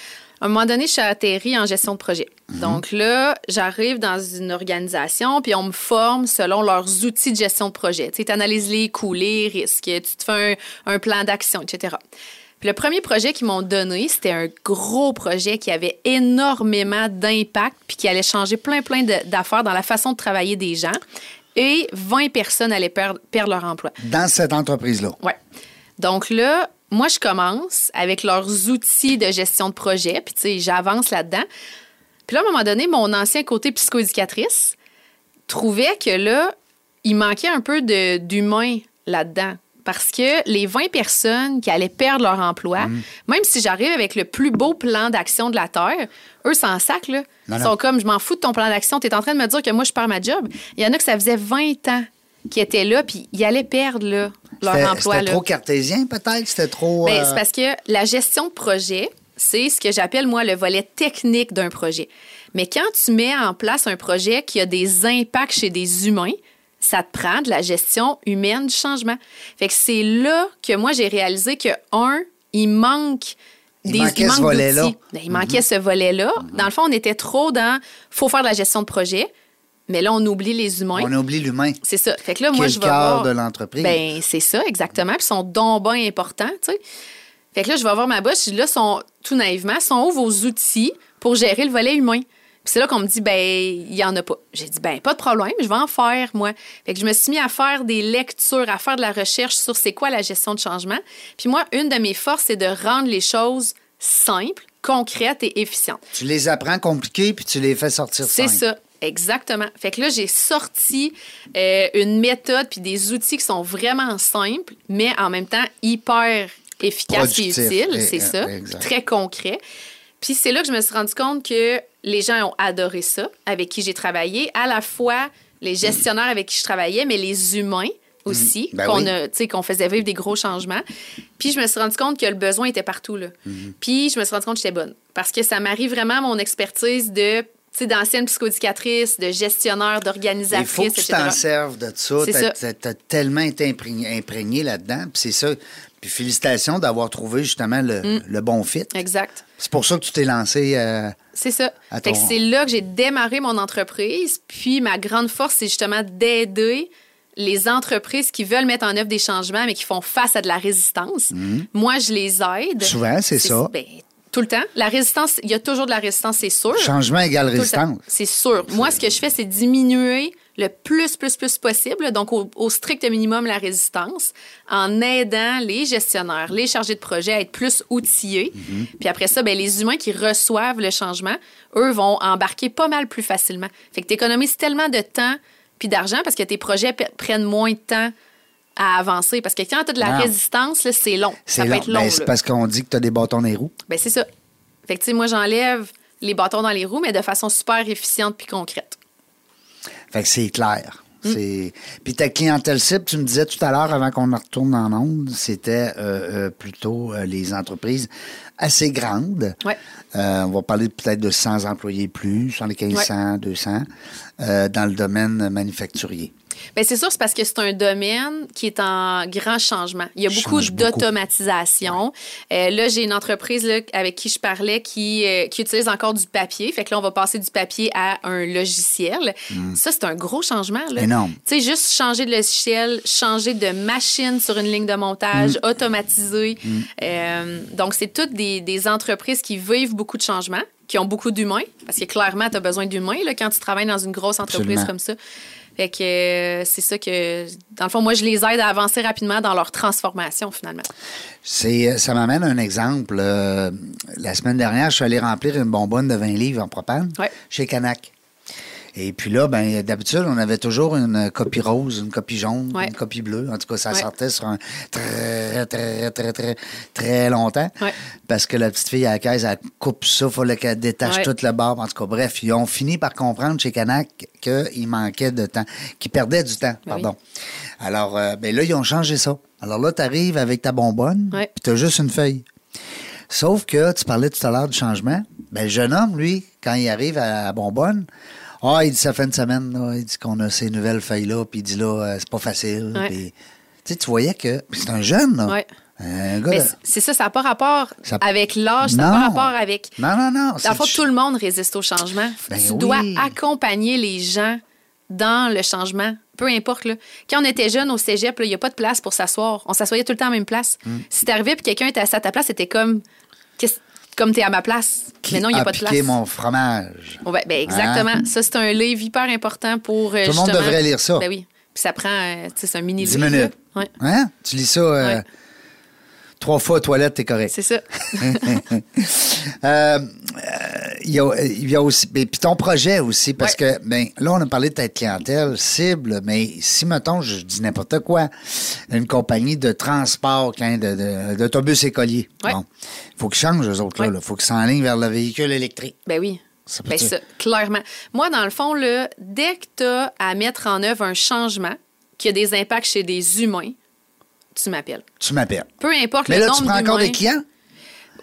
À un moment donné, je suis atterrie en gestion de projet. Donc là, j'arrive dans une organisation, puis on me forme selon leurs outils de gestion de projet. Tu analyses les coûts, les risques, tu te fais un, un plan d'action, etc. Puis le premier projet qu'ils m'ont donné, c'était un gros projet qui avait énormément d'impact, puis qui allait changer plein, plein d'affaires dans la façon de travailler des gens. Et 20 personnes allaient perdre, perdre leur emploi. Dans cette entreprise-là? Ouais. Donc là, moi, je commence avec leurs outils de gestion de projet, puis tu sais, j'avance là-dedans. Puis là, à un moment donné, mon ancien côté psychoéducatrice trouvait que là, il manquait un peu de- d'humain là-dedans. Parce que les 20 personnes qui allaient perdre leur emploi, Mm. même si j'arrive avec le plus beau plan d'action de la Terre, eux s'en sac, là. Non, Ils non. sont comme, je m'en fous de ton plan d'action, tu es en train de me dire que moi, je perds ma job. Il y en a que ça faisait 20 ans qui étaient là, puis ils allaient perdre là, leur emploi. C'était trop cartésien, peut-être? C'était trop. Ben, euh, C'est parce que la gestion de projet, c'est ce que j'appelle, moi, le volet technique d'un projet. Mais quand tu mets en place un projet qui a des impacts chez des humains, ça te prend de la gestion humaine du changement. Fait que c'est là que moi, j'ai réalisé que, un, il manque Il des manquait ce manque volet-là. d'outils. Ben, il manquait ce volet-là. Dans le fond, on était trop dans faut faire de la gestion de projet, Mais là, on oublie les humains. On oublie l'humain. C'est ça. Fait que là, moi, je vais voir... de l'entreprise. Ben, c'est ça, exactement. Puis ils sont donc bien importants, tu sais. Fait que là, je vais voir ma boss, je dis là, sont, tout naïvement, sont où vos outils pour gérer le volet humain? C'est là qu'on me dit, ben, il y en a pas. J'ai dit, ben, pas de problème, je vais en faire, moi. Fait que je me suis mis à faire des lectures, à faire de la recherche sur c'est quoi la gestion de changement. Puis moi, une de mes forces, c'est de rendre les choses simples, concrètes et efficientes. Tu les apprends compliqués, puis tu les fais sortir C'est simples. ça, exactement. Fait que là, j'ai sorti euh, une méthode puis des outils qui sont vraiment simples, mais en même temps hyper efficaces et utiles. Eh, C'est eh, ça, exact. très concret. Puis c'est là que je me suis rendu compte que les gens ont adoré ça, avec qui j'ai travaillé, à la fois les gestionnaires avec qui je travaillais, mais les humains aussi, Ben qu'on oui. tu qu'on faisait vivre des gros changements. Puis je me suis rendu compte que le besoin était partout. Là. Mhm. Puis je me suis rendu compte que j'étais bonne. Parce que ça m'arrive vraiment à mon expertise de tu d'ancienne psychodicatrice, de gestionnaire, Il d'organisatrice, faut que tu t'en serves de ça. T'as- T'as tellement été imprégné, imprégné là-dedans. Puis c'est ça. Puis félicitations d'avoir trouvé justement le, Mm. le bon fit. Exact. C'est pour ça que tu t'es lancé. euh, C'est ça. Ton- c'est là que j'ai démarré mon entreprise. Puis ma grande force, c'est justement d'aider les entreprises qui veulent mettre en œuvre des changements, mais qui font face à de la résistance. Moi, je les aide. Souvent, c'est ça. ben, tout le temps. La résistance, il y a toujours de la résistance, c'est sûr. changement égale Tout résistance. C'est sûr. Moi, ce que je fais, c'est diminuer le plus, plus, plus possible, donc au, au strict minimum la résistance, en aidant les gestionnaires, les chargés de projet à être plus outillés. Mhm. Puis après ça, ben, les humains qui reçoivent le changement, eux, vont embarquer pas mal plus facilement. Fait que tu économises tellement de temps puis d'argent parce que tes projets prennent moins de temps à avancer. Parce que quand tu as de la Ah. résistance, c'est long. C'est Ça peut long. être long. Ben, c'est parce qu'on dit que tu as des bâtons dans les roues. Ben, c'est ça. Fait que, tu sais, moi, j'enlève les bâtons dans les roues, mais de façon super efficiente puis concrète. Fait que c'est clair. Mm. C'est... Puis ta clientèle cible, tu me disais tout à l'heure, avant qu'on retourne en onde, c'était euh, euh, plutôt euh, les entreprises assez grandes. Ouais. On va parler peut-être de 100 employés plus, 100, 200, euh, dans le domaine manufacturier. Bien, c'est sûr, c'est parce que c'est un domaine qui est en grand changement. Il y a beaucoup d'automatisation. Euh, là, j'ai une entreprise là, avec qui je parlais qui, euh, qui utilise encore du papier. Fait que là, on va passer du papier à un logiciel. Ça, c'est un gros changement. Là. Énorme. Tu sais, juste changer de logiciel, changer de machine sur une ligne de montage, Mm. automatiser. Euh, donc, c'est toutes des, des entreprises qui vivent beaucoup de changements, qui ont beaucoup d'humains, parce que clairement, tu as besoin d'humains là, quand tu travailles dans une grosse entreprise Absolument. comme ça. Fait que euh, c'est ça que, dans le fond, moi, je les aide à avancer rapidement dans leur transformation, finalement. C'est, euh, ça m'amène à un exemple. Euh, la semaine dernière, je suis allé remplir une bonbonne de 20 livres en propane Ouais. chez Canac. Et puis là, ben, d'habitude, on avait toujours une copie rose, une copie jaune, Ouais. une copie bleue. En tout cas, ça Ouais. sortait sur un très, très, très, très, très longtemps. Ouais. Parce que la petite fille à la caisse, elle coupe ça, il fallait qu'elle détache Ouais. tout le bord. En tout cas, bref, ils ont fini par comprendre chez Canac qu'il manquait de temps, qu'ils perdaient du temps, Ben oui. pardon. Alors, euh, ben là, ils ont changé ça. Alors là, tu arrives avec ta bonbonne, puis tu as juste une feuille. Sauf que tu parlais tout à l'heure du changement. Ben, le jeune homme, lui, quand il arrive à la bonbonne, ah, il dit ça fait une semaine, là, il dit qu'on a ces nouvelles feuilles-là, puis il dit là, euh, c'est pas facile. Ouais. puis- tu sais, tu voyais que puis c'est un jeune, là. Ouais. Un gars. Mais c'est- ça, ça n'a pas rapport Ça- avec l'âge, ça n'a pas rapport avec. Non, non, non. c'est Dans le fond, du- tout le monde résiste au changement. Ben tu oui. dois accompagner les gens dans le changement. Peu importe. Là. Quand on était jeune au cégep, il n'y a pas de place pour s'asseoir. On s'assoyait tout le temps à la même place. Hmm. Si t'arrivais et quelqu'un était assis à ta place, c'était comme Qu'est-ce- comme t'es à ma place. Qui Mais non, il n'y a a pas de piqué mon fromage. Bon, ben, ben, exactement. Hein? Ça, c'est un livre hyper important pour. euh, Tout le monde devrait lire ça. Ben oui. Puis ça prend. euh, tu sais, c'est un mini 10 livre. minutes. Ouais. Hein? Tu lis ça euh, Ouais. Trois fois aux toilettes, t'es correct. C'est ça. Euh, euh, Il y, a, il y a aussi. Puis ton projet aussi, parce Ouais. que, ben, là, on a parlé de ta clientèle cible, mais si, mettons, je dis n'importe quoi, une compagnie de transport, hein, de- de- d'autobus écolier. Ouais. Bon. Il faut qu'ils changent, eux autres, là. Ouais. Il faut qu'ils s'enlignent vers le véhicule électrique. Ben oui. Ça Ben ça, clairement. Moi, dans le fond, là, dès que tu as à mettre en œuvre un changement qui a des impacts chez des humains, tu m'appelles. Tu m'appelles. Peu importe Mais le là, tu nombre prends encore des clients?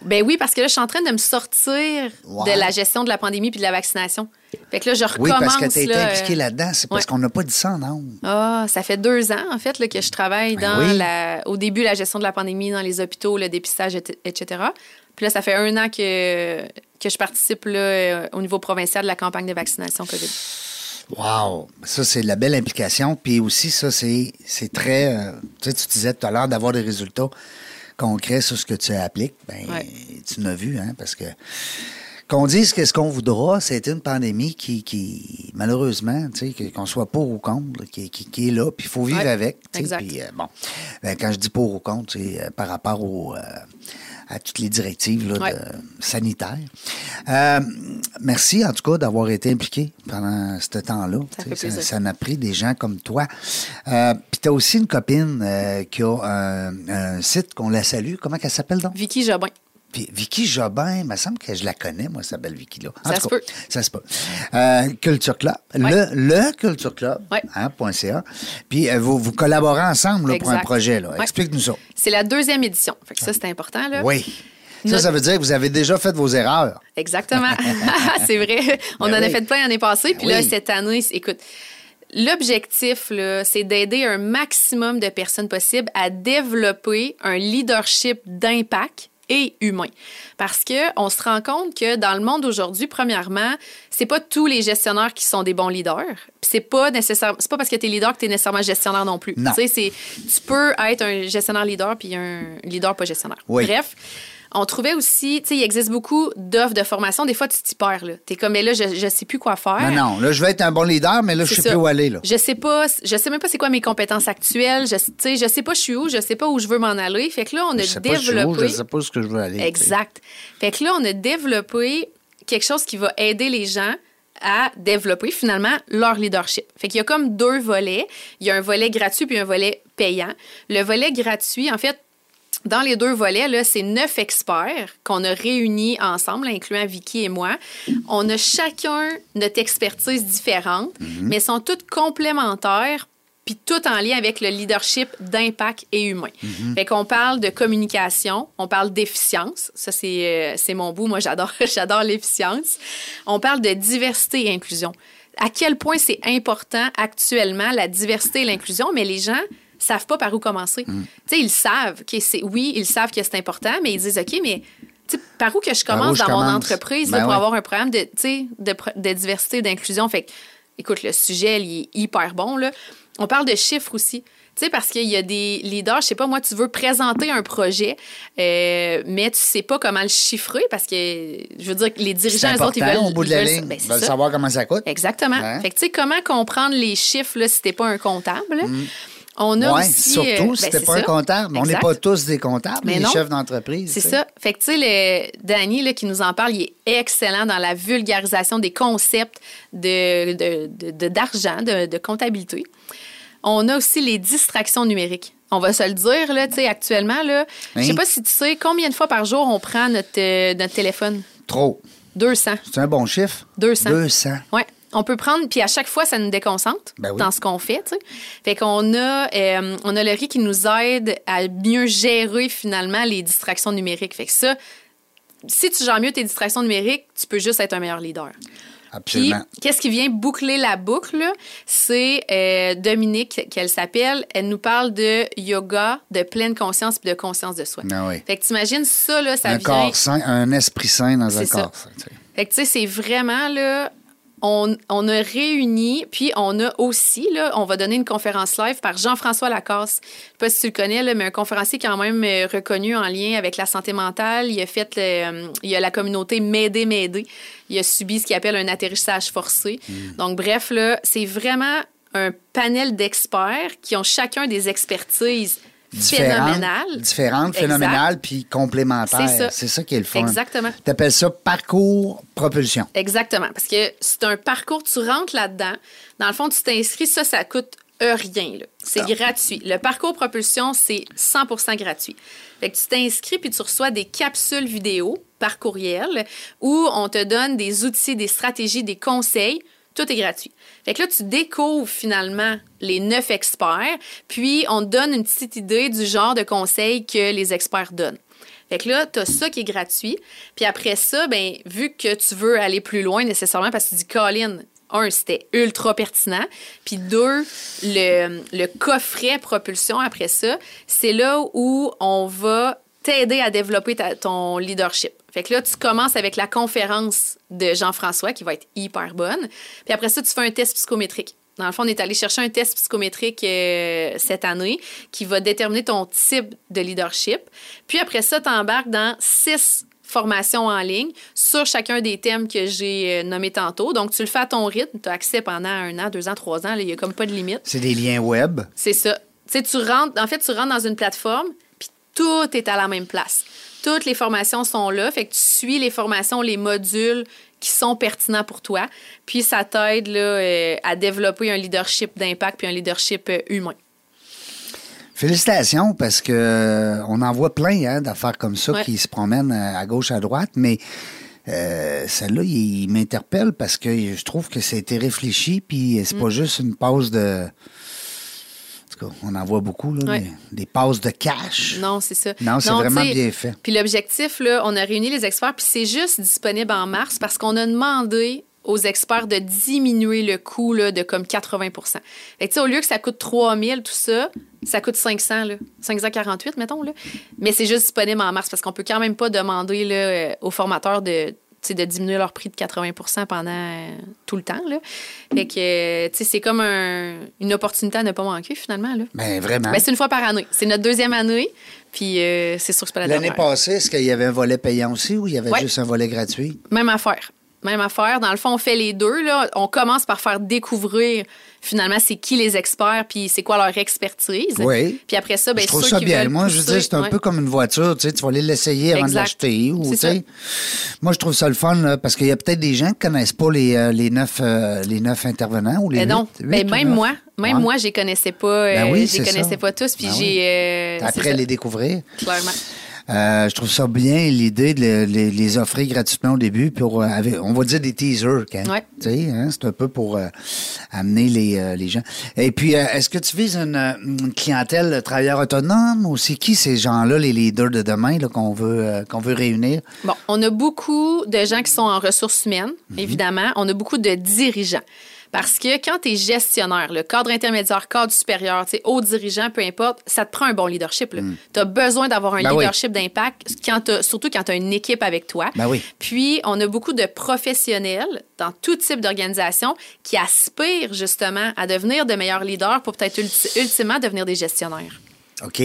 Ben oui, parce que là, je suis en train de me sortir de la gestion de la pandémie puis de la vaccination. Fait que là, je Oui, recommence. parce que tu as été là, impliqué euh, là-dedans. C'est parce ouais. qu'on n'a pas dit ça en nombre. Ah, ça fait deux ans, en fait, là, que je travaille Ben dans oui. la, au début la gestion de la pandémie, dans les hôpitaux, le dépistage, et- etc. Puis là, ça fait un an que, que je participe là, euh, au niveau provincial de la campagne de vaccination COVID. Wow! Ça, c'est de la belle implication. Puis aussi, ça, c'est c'est très. euh, tu sais, tu disais tout à l'heure d'avoir des résultats concrets sur ce que tu appliques. Ben, Ouais. tu m'as vu, hein, parce que. Qu'on dise qu'est-ce qu'on voudra, c'est une pandémie qui, qui malheureusement, tu sais, que- qu'on soit pour ou contre, qui, qui- qui est là, puis il faut vivre Ouais, avec. tu sais, exact. Puis, euh, bon, Ben, quand je dis pour ou contre, c'est euh, par rapport au, euh, à toutes les directives là, Ouais. de- sanitaires. Euh, merci, en tout cas, d'avoir été impliqué pendant ce temps-là. Ça Tu fait sais, plaisir. ça en a pris des gens comme toi. Euh, Puis tu as aussi une copine euh, qui a un, un site qu'on la salue. Comment qu'elle s'appelle donc? Vicky Jobin. Puis Vicky Jobin, il me semble que je la connais, moi, cette belle Vicky-là. Ça se peut. Ça se peut. Euh, Culture Club. Ouais. Le, le Culture Club. Ouais. hein, .ca. Puis euh, vous, vous collaborez ensemble là, pour un projet. Là. Ouais. Explique-nous ça. C'est la deuxième édition. Fait que ça, c'est important. Là. Oui. Ça, ça veut dire que vous avez déjà fait vos erreurs. Exactement. c'est vrai. On Ben en a fait plein l'année passée. Puis là, Oui. cette année, écoute, l'objectif, là, c'est d'aider un maximum de personnes possibles à développer un leadership d'impact et humain. Parce que on se rend compte que dans le monde aujourd'hui, premièrement, c'est pas tous les gestionnaires qui sont des bons leaders. C'est pas nécessaire, c'est pas parce que tu es leader que tu es nécessairement gestionnaire non plus. Non. Tu peux être un gestionnaire leader puis un leader pas gestionnaire. Oui. Bref, on trouvait aussi, tu sais, il existe beaucoup d'offres de formation. Des fois, tu t'y perds, là. T'es comme, mais là, je, je sais plus quoi faire. Non, non. Là, je vais être un bon leader, mais là, je sais ça. plus où aller. Là. Je sais pas, je sais même pas c'est quoi mes compétences actuelles. Je, tu sais, je sais pas je suis où, je sais pas où je veux m'en aller. Fait que là, on a Je sais pas, où, développé. je sais pas où que je veux aller. Exact. Fait que là, on a développé quelque chose qui va aider les gens à développer finalement leur leadership. Fait qu'il y a comme deux volets. Il y a un volet gratuit puis un volet payant. Le volet gratuit, en fait, dans les deux volets, là, c'est neuf experts qu'on a réunis ensemble, incluant Vicky et moi. On a chacun notre expertise différente, mais sont toutes complémentaires puis tout en lien avec le leadership d'impact et humain. Fait qu'on parle de communication, on parle d'efficience, ça c'est euh, c'est mon bout, moi j'adore j'adore l'efficience. On parle de diversité et inclusion. À quel point c'est important actuellement la diversité et l'inclusion, mais les gens savent pas par où commencer. Tu sais, ils savent que c'est oui, ils savent que c'est important, mais ils disent OK, mais par où que je commence je dans mon entreprise Ben là, pour ouais. avoir un programme de, de, de diversité d'inclusion? Fait que, écoute, le sujet, il est hyper bon. Là. On parle de chiffres aussi. Tu sais, parce qu'il y a des leaders, je sais pas, moi, tu veux présenter un projet, euh, mais tu sais pas comment le chiffrer parce que, je veux dire, que les dirigeants, eux autres, ils veulent. au bout de ils la veulent- ligne. ben, Ils veulent ça. savoir comment ça coûte. Exactement. Hein? Fait que, tu sais, comment comprendre les chiffres, là, si t'es pas un comptable? On a Oui, aussi. surtout euh, si ben, t'es c'est pas un comptable. On n'est pas tous des comptables, Mais les non. chefs d'entreprise. C'est ça. Fait que, tu sais, Danny là, qui nous en parle, il est excellent dans la vulgarisation des concepts de, de- de- de- d'argent, de, de comptabilité. On a aussi les distractions numériques. On va se le dire, là, tu sais, actuellement, là. Je sais Hein? pas si tu sais combien de fois par jour on prend notre, euh, notre téléphone. Trop. 200. C'est un bon chiffre? 200. 200. Ouais. On peut prendre, puis à chaque fois, ça nous déconcentre Ben oui. dans ce qu'on fait. Fait qu'on a, euh, on a le riz qui nous aide à mieux gérer finalement les distractions numériques. Fait que ça, si tu gères mieux tes distractions numériques, tu peux juste être un meilleur leader. Puis, Absolument. qu'est-ce qui vient boucler la boucle? C'est euh, Dominique, qu'elle s'appelle. Elle nous parle de yoga, de pleine conscience puis de conscience de soi. Ah oui. Fait que t'imagines ça, là, ça un vient... corps sain, un esprit sain dans un corps sain. Fait que, tu sais, c'est vraiment, là, on, on a réuni, puis on a aussi, là, on va donner une conférence live par Jean-François Lacasse. Je sais pas si tu le connais, là, mais un conférencier quand même euh, reconnu en lien avec la santé mentale. Il a fait, le, euh, il a la communauté M'aider, m'aider. Il a subi ce qu'il appelle un atterrissage forcé. Donc, bref, là, c'est vraiment un panel d'experts qui ont chacun des expertises Différentes, phénoménales. différentes, Exact. phénoménales, puis complémentaires. C'est ça. C'est ça qui est le fun. Exactement. Tu appelles ça parcours propulsion. Exactement. Parce que c'est un parcours, tu rentres là-dedans. Dans le fond, tu t'inscris, ça, ça coûte rien. C'est Ah. gratuit. Le parcours propulsion, c'est 100% gratuit. Fait que tu t'inscris puis tu reçois des capsules vidéo par courriel où on te donne des outils, des stratégies, des conseils. Tout est gratuit. Fait que là, tu découvres finalement les neuf experts, puis on te donne une petite idée du genre de conseils que les experts donnent. Fait que là, tu as ça qui est gratuit. Puis après ça, ben, vu que tu veux aller plus loin nécessairement, parce que tu dis, Colin, un, c'était ultra pertinent. Puis deux, le, coffret propulsion après ça, c'est là où on va t'aider à développer ton leadership. Fait que là, tu commences avec la conférence de Jean-François qui va être hyper bonne. Puis après ça, tu fais un test psychométrique. Dans le fond, on est allé chercher un test psychométrique euh, cette année qui va déterminer ton type de leadership. Puis après ça, tu embarques dans six formations en ligne sur chacun des thèmes que j'ai euh, nommés tantôt. Donc, tu le fais à ton rythme. Tu as accès pendant un an, deux ans, trois ans. Il n'y a comme pas de limite. C'est des liens web. C'est ça. Tu sais, tu rentres, en fait, tu rentres dans une plateforme, puis tout est à la même place. Toutes les formations sont là, fait que tu suis les formations, les modules qui sont pertinents pour toi, puis ça t'aide euh, à développer un leadership d'impact puis un leadership euh, humain. Félicitations parce que euh, on en voit plein hein, d'affaires comme ça Ouais. qui se promènent à gauche, à droite, mais euh, celle-là, il, il m'interpelle parce que je trouve que ça a été réfléchi, puis Mm. c'est pas juste une passe de. On en voit beaucoup, là, Ouais. des, des passes de cash. Non, c'est ça. Non, c'est vraiment bien fait. Puis l'objectif, là, on a réuni les experts, puis c'est juste disponible en mars parce qu'on a demandé aux experts de diminuer le coût là, de comme 80% Fait que, tu sais, au lieu que ça coûte 3000 tout ça, ça coûte 500, là. 548, mettons. Là. Mais c'est juste disponible en mars parce qu'on peut quand même pas demander là, euh, aux formateurs de, de diminuer leur prix de 80% pendant euh, tout le temps. Là. Fait que, euh, tu sais, c'est comme un- une opportunité à ne pas manquer, finalement. Là. Ben, vraiment. Ben, c'est une fois par année. C'est notre deuxième année, puis euh, c'est sûr que c'est pas la L'année dernière. passée, est-ce qu'il y avait un volet payant aussi ou il y avait Ouais. juste un volet gratuit? Même affaire. Même affaire. Dans le fond, on fait les deux. Là. On commence par faire découvrir finalement c'est qui les experts puis c'est quoi leur expertise. Oui. Puis après ça, ben, je trouve ceux ça qui bien. Moi, je veux dire, c'est un ouais. peu comme une voiture. Tu sais, tu vas aller l'essayer avant de l'acheter. Ou, C'est tu sais. Moi, je trouve ça le fun là, parce qu'il y a peut-être des gens qui connaissent pas les, euh, les, neuf, euh, les neuf intervenants ou les Ben non. huit- Ben, huit ou même neuf. moi, même Ouais. moi, je les connaissais pas. euh, Ben oui, je les connaissais ça. pas tous. Puis Ben j'ai. euh, Après les découvrir. Clairement. Euh, je trouve ça bien l'idée de les, les- les offrir gratuitement au début pour euh, avec- on va dire des teasers quand Ouais. tu sais hein, c'est un peu pour euh, amener les, les gens et puis est-ce que tu vises une, une clientèle de travailleurs autonomes ou c'est qui ces gens-là les leaders de demain qu'on veut qu'on veut réunir? Bon, on a beaucoup de gens qui sont en ressources humaines, Mhm. évidemment. On a beaucoup de dirigeants. Parce que quand tu es gestionnaire, le cadre intermédiaire, cadre supérieur, haut dirigeant, peu importe, ça te prend un bon leadership. Tu as besoin d'avoir un. Ben oui. leadership d'impact, surtout quand tu as une équipe avec toi. Ben oui. Puis, on a beaucoup de professionnels dans tout type d'organisation qui aspirent justement à devenir de meilleurs leaders pour peut-être ulti- ultimement devenir des gestionnaires. OK.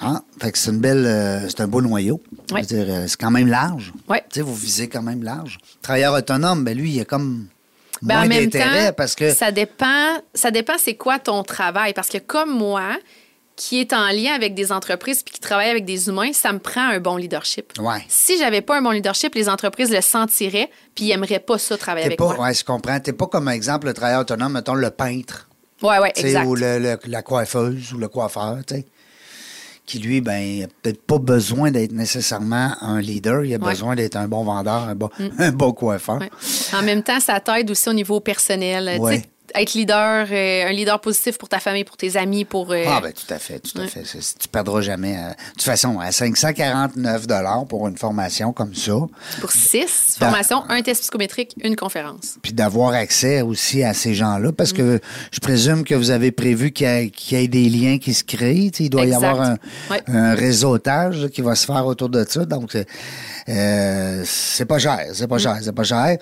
Ah, fait que c'est une belle, euh, c'est un beau noyau. Euh, c'est quand même large. Tu sais, vous visez quand même large. Travailleur autonome, ben lui, il a comme Ben, moins en même d'intérêt temps, parce que ça dépend, ça dépend c'est quoi ton travail. Parce que comme moi, qui est en lien avec des entreprises puis qui travaille avec des humains, ça me prend un bon leadership. Ouais. Si j'avais pas un bon leadership, les entreprises le sentiraient puis ils aimeraient pas ça travailler avec pas, moi. ouais, je comprends. T'es pas comme exemple le travailleur autonome, mettons le peintre, Ouais, ouais, exact. ou le- le- la coiffeuse ou le coiffeur, tu sais, qui lui, ben, il a peut-être pas besoin d'être nécessairement un leader, il a Ouais. besoin d'être un bon vendeur, un bon, un bon coiffeur. Ouais. En même temps, ça t'aide aussi au niveau personnel. Ouais. Être leader, euh, un leader positif pour ta famille, pour tes amis, pour. euh, Ah, ben tout à fait, tout à Ouais. fait. Tu perdras jamais. euh, De toute façon, à 549 pour une formation comme ça, Pour six formations, un test psychométrique, une conférence. puis d'avoir accès aussi à ces gens-là, parce que je présume que vous avez prévu qu'il y, ait- qu'il y ait des liens qui se créent. Il doit y avoir un, Ouais. un réseautage qui va se faire autour de ça. Donc, euh, c'est pas cher, c'est pas cher, c'est pas cher.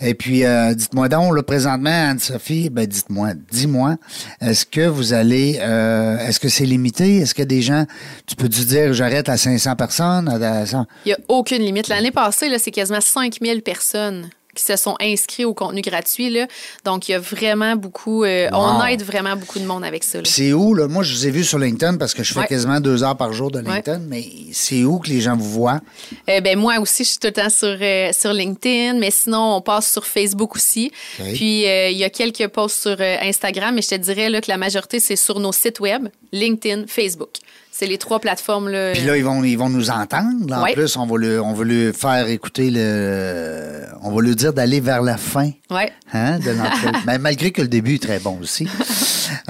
Et puis, euh, dites-moi donc, là, présentement, Anne-Sophie, ben dites-moi, dis-moi, est-ce que vous allez, euh, est-ce que c'est limité? Est-ce que des gens, tu peux-tu dire, j'arrête à 500 personnes? À 100? Il n'y a aucune limite. L'année passée, là, c'est quasiment 5000 personnes qui se sont inscrits au contenu gratuit. Là. Donc, il y a vraiment beaucoup... euh, Wow. On aide vraiment beaucoup de monde avec ça. c'est où, là? Moi, je vous ai vu sur LinkedIn parce que je fais Ouais. quasiment deux heures par jour de LinkedIn, mais c'est où que les gens vous voient? Euh, ben, moi aussi, je suis tout le temps sur, euh, sur LinkedIn, mais sinon, on passe sur Facebook aussi. Puis, euh, il y a quelques posts sur Instagram, mais je te dirais là, que la majorité, c'est sur nos sites web, LinkedIn, Facebook. C'est les trois plateformes. Là, Puis là, ils vont, ils vont nous entendre. là. En Ouais. plus, on va, lui, on va lui faire écouter le. On va lui dire d'aller vers la fin. Ouais. Hein, de notre- Mais malgré que le début est très bon aussi.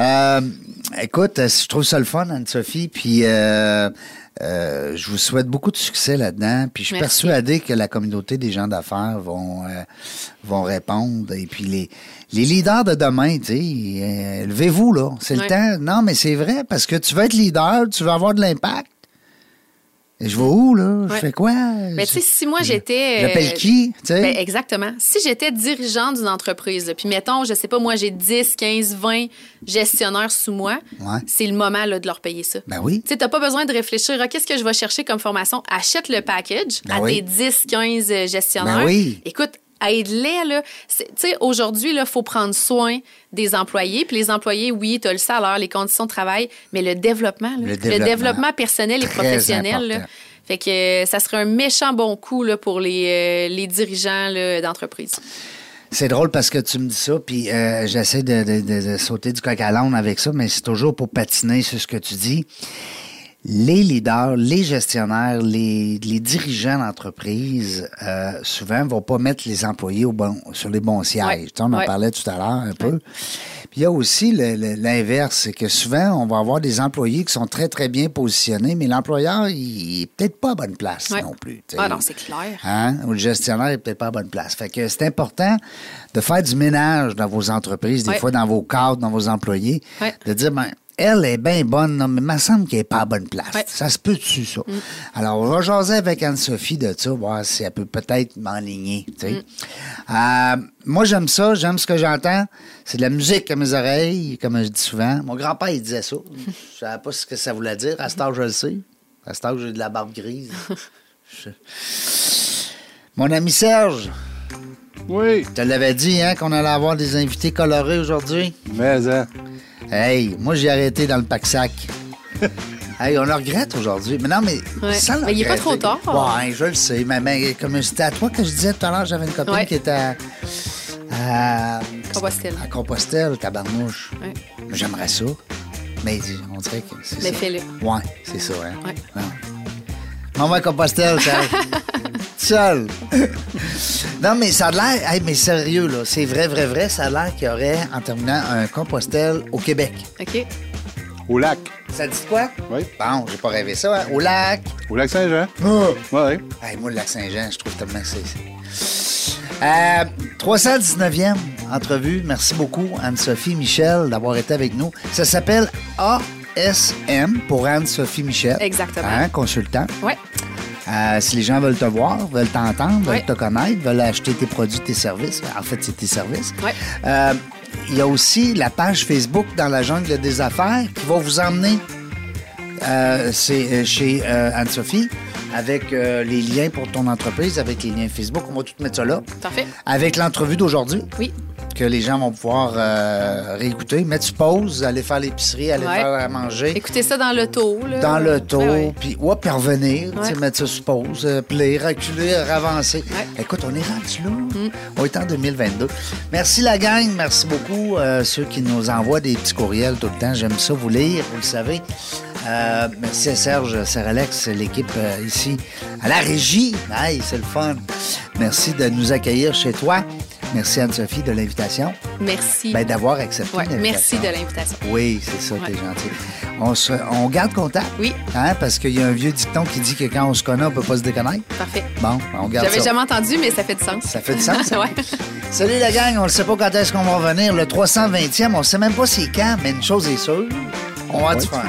Euh, écoute, euh, je trouve ça le fun, Anne-Sophie. Puis euh, euh, je vous souhaite beaucoup de succès là-dedans. Puis je suis Merci. persuadé que la communauté des gens d'affaires vont, euh, vont répondre. Et puis les, les leaders de demain, tu sais, euh, levez-vous, là. C'est le temps. Non, mais c'est vrai, parce que tu veux être leader, tu veux avoir de l'impact. Et je vais où, là? Je Ouais. fais quoi? Mais tu sais, si moi j'étais. J'appelle euh, qui? Ben, exactement. Si j'étais dirigeant d'une entreprise, là, puis mettons, je sais pas, moi, j'ai 10, 15, 20 gestionnaires sous moi, Ouais. c'est le moment là, de leur payer ça. Ben oui. Tu sais, t'as pas besoin de réfléchir à qu'est-ce que je vais chercher comme formation? Achète le package Ben à oui. tes 10, 15 euh, gestionnaires. Ben oui. Écoute, aide-les, là. C'est- Tu sais, aujourd'hui, il faut prendre soin des employés. Puis les employés, oui, tu as le salaire, les conditions de travail, mais le développement, là, Le le développement. développement, personnel et professionnel, là. Fait que euh, ça serait un méchant bon coup là, pour les, euh, les dirigeants d'entreprise. C'est drôle parce que tu me dis ça, puis euh, j'essaie de, de- de- de sauter du coq à l'âne avec ça, mais c'est toujours pour patiner sur ce que tu dis. Les leaders, les gestionnaires, les, les dirigeants d'entreprise, euh, souvent, vont pas mettre les employés au bon, sur les bons sièges. Ouais. Tu sais, On en Ouais. parlait tout à l'heure un peu. Puis il y a aussi l'inverse, c'est que souvent, on va avoir des employés qui sont très, très bien positionnés, mais l'employeur, il est peut-être pas à bonne place non plus. Ah non, c'est clair. Hein? Ou le gestionnaire n'est peut-être pas à bonne place. Fait que c'est important de faire du ménage dans vos entreprises, des fois dans vos cadres, dans vos employés, de dire, ben, elle est bien bonne, non, mais il me semble qu'elle n'est pas à bonne place. Ouais. Ça se peut-tu, ça? Alors, on va jaser avec Anne-Sophie de ça, voir si elle peut peut-être m'enligner. tu sais. Euh, moi, j'aime ça, j'aime ce que j'entends. C'est de la musique à mes oreilles, comme je dis souvent. Mon grand-père, il disait ça. Je ne savais pas ce que ça voulait dire. À cet âge, je le sais. À cet âge, j'ai de la barbe grise. Je- Mon ami Serge, Oui, je te l'avais dit hein, qu'on allait avoir des invités colorés aujourd'hui. mais hein. Hey, moi j'ai arrêté dans le pack-sac. hey, on le regrette aujourd'hui. Mais non, mais Ouais. sans le Mais il est pas trop tard. Ouais, je le sais. Mais, mais comme c'était à toi que je disais tout à l'heure, j'avais une copine Ouais. qui était à, à, Compostelle. à Compostelle, tabarnouche. Ouais. J'aimerais ça. Mais on dirait que c'est Mais ça. fais-le. Ouais, c'est ça, hein. Ouais. Va à Compostelle, ça. Seul. non, mais ça a l'air. hey, mais sérieux, là, c'est vrai, vrai, vrai. Ça a l'air qu'il y aurait, en terminant, un Compostelle au Québec. OK? Au lac. Ça dit quoi? Oui. Bon, j'ai pas rêvé ça, hein? Au lac. Au lac Saint-Jean. Oh. Oui. Hey, moi, le lac Saint-Jean, je trouve tellement que c'est. Euh, 319e entrevue. Merci beaucoup, Anne-Sophie Michel, d'avoir été avec nous. Ça s'appelle ASM pour Anne-Sophie Michel. Exactement. Hein, consultant. Ouais. Euh, si les gens veulent te voir, veulent t'entendre, veulent te connaître, veulent acheter tes produits, tes services, en fait, c'est tes services. Ouais. Euh, il y a aussi la page Facebook dans la jungle des affaires qui va vous emmener euh, c'est chez Anne-Sophie avec euh, les liens pour ton entreprise, avec les liens Facebook. On va tout mettre ça là. Parfait. Avec l'entrevue d'aujourd'hui Oui. Que les gens vont pouvoir euh, réécouter, mettre sur pause, aller faire l'épicerie, aller Ouais. faire à manger Écoutez ça dans l'auto. dans le taux, Ouais, ouais. puis ouais, puis revenir, Ouais. mettre ça sur pause, euh, puis reculer, avancer. Ouais. Mm. Écoute, on est rendu là. On est en 2022. Merci la gang, merci beaucoup euh, ceux qui nous envoient des petits courriels tout le temps. J'aime ça vous lire, vous le savez. Euh, merci à Serge Seralex, l'équipe euh, ici à la régie. Hey, c'est le fun. Merci de nous accueillir chez toi. Merci Anne-Sophie de l'invitation. Merci. Ben, d'avoir accepté Ouais, l'invitation. merci de l'invitation. Oui, c'est ça, t'es Ouais. gentil. On, se, on garde contact. Oui. Hein, parce qu'il y a un vieux dicton qui dit que quand on se connaît, on peut pas se déconnaître. Parfait. Bon, on garde J'avais ça. jamais entendu, mais ça fait du sens. Ça fait du sens, ça? ouais. Salut la gang, on ne sait pas quand est-ce qu'on va revenir. Le 320e, on sait même pas c'est quand, mais une chose est sûre, on va du fun.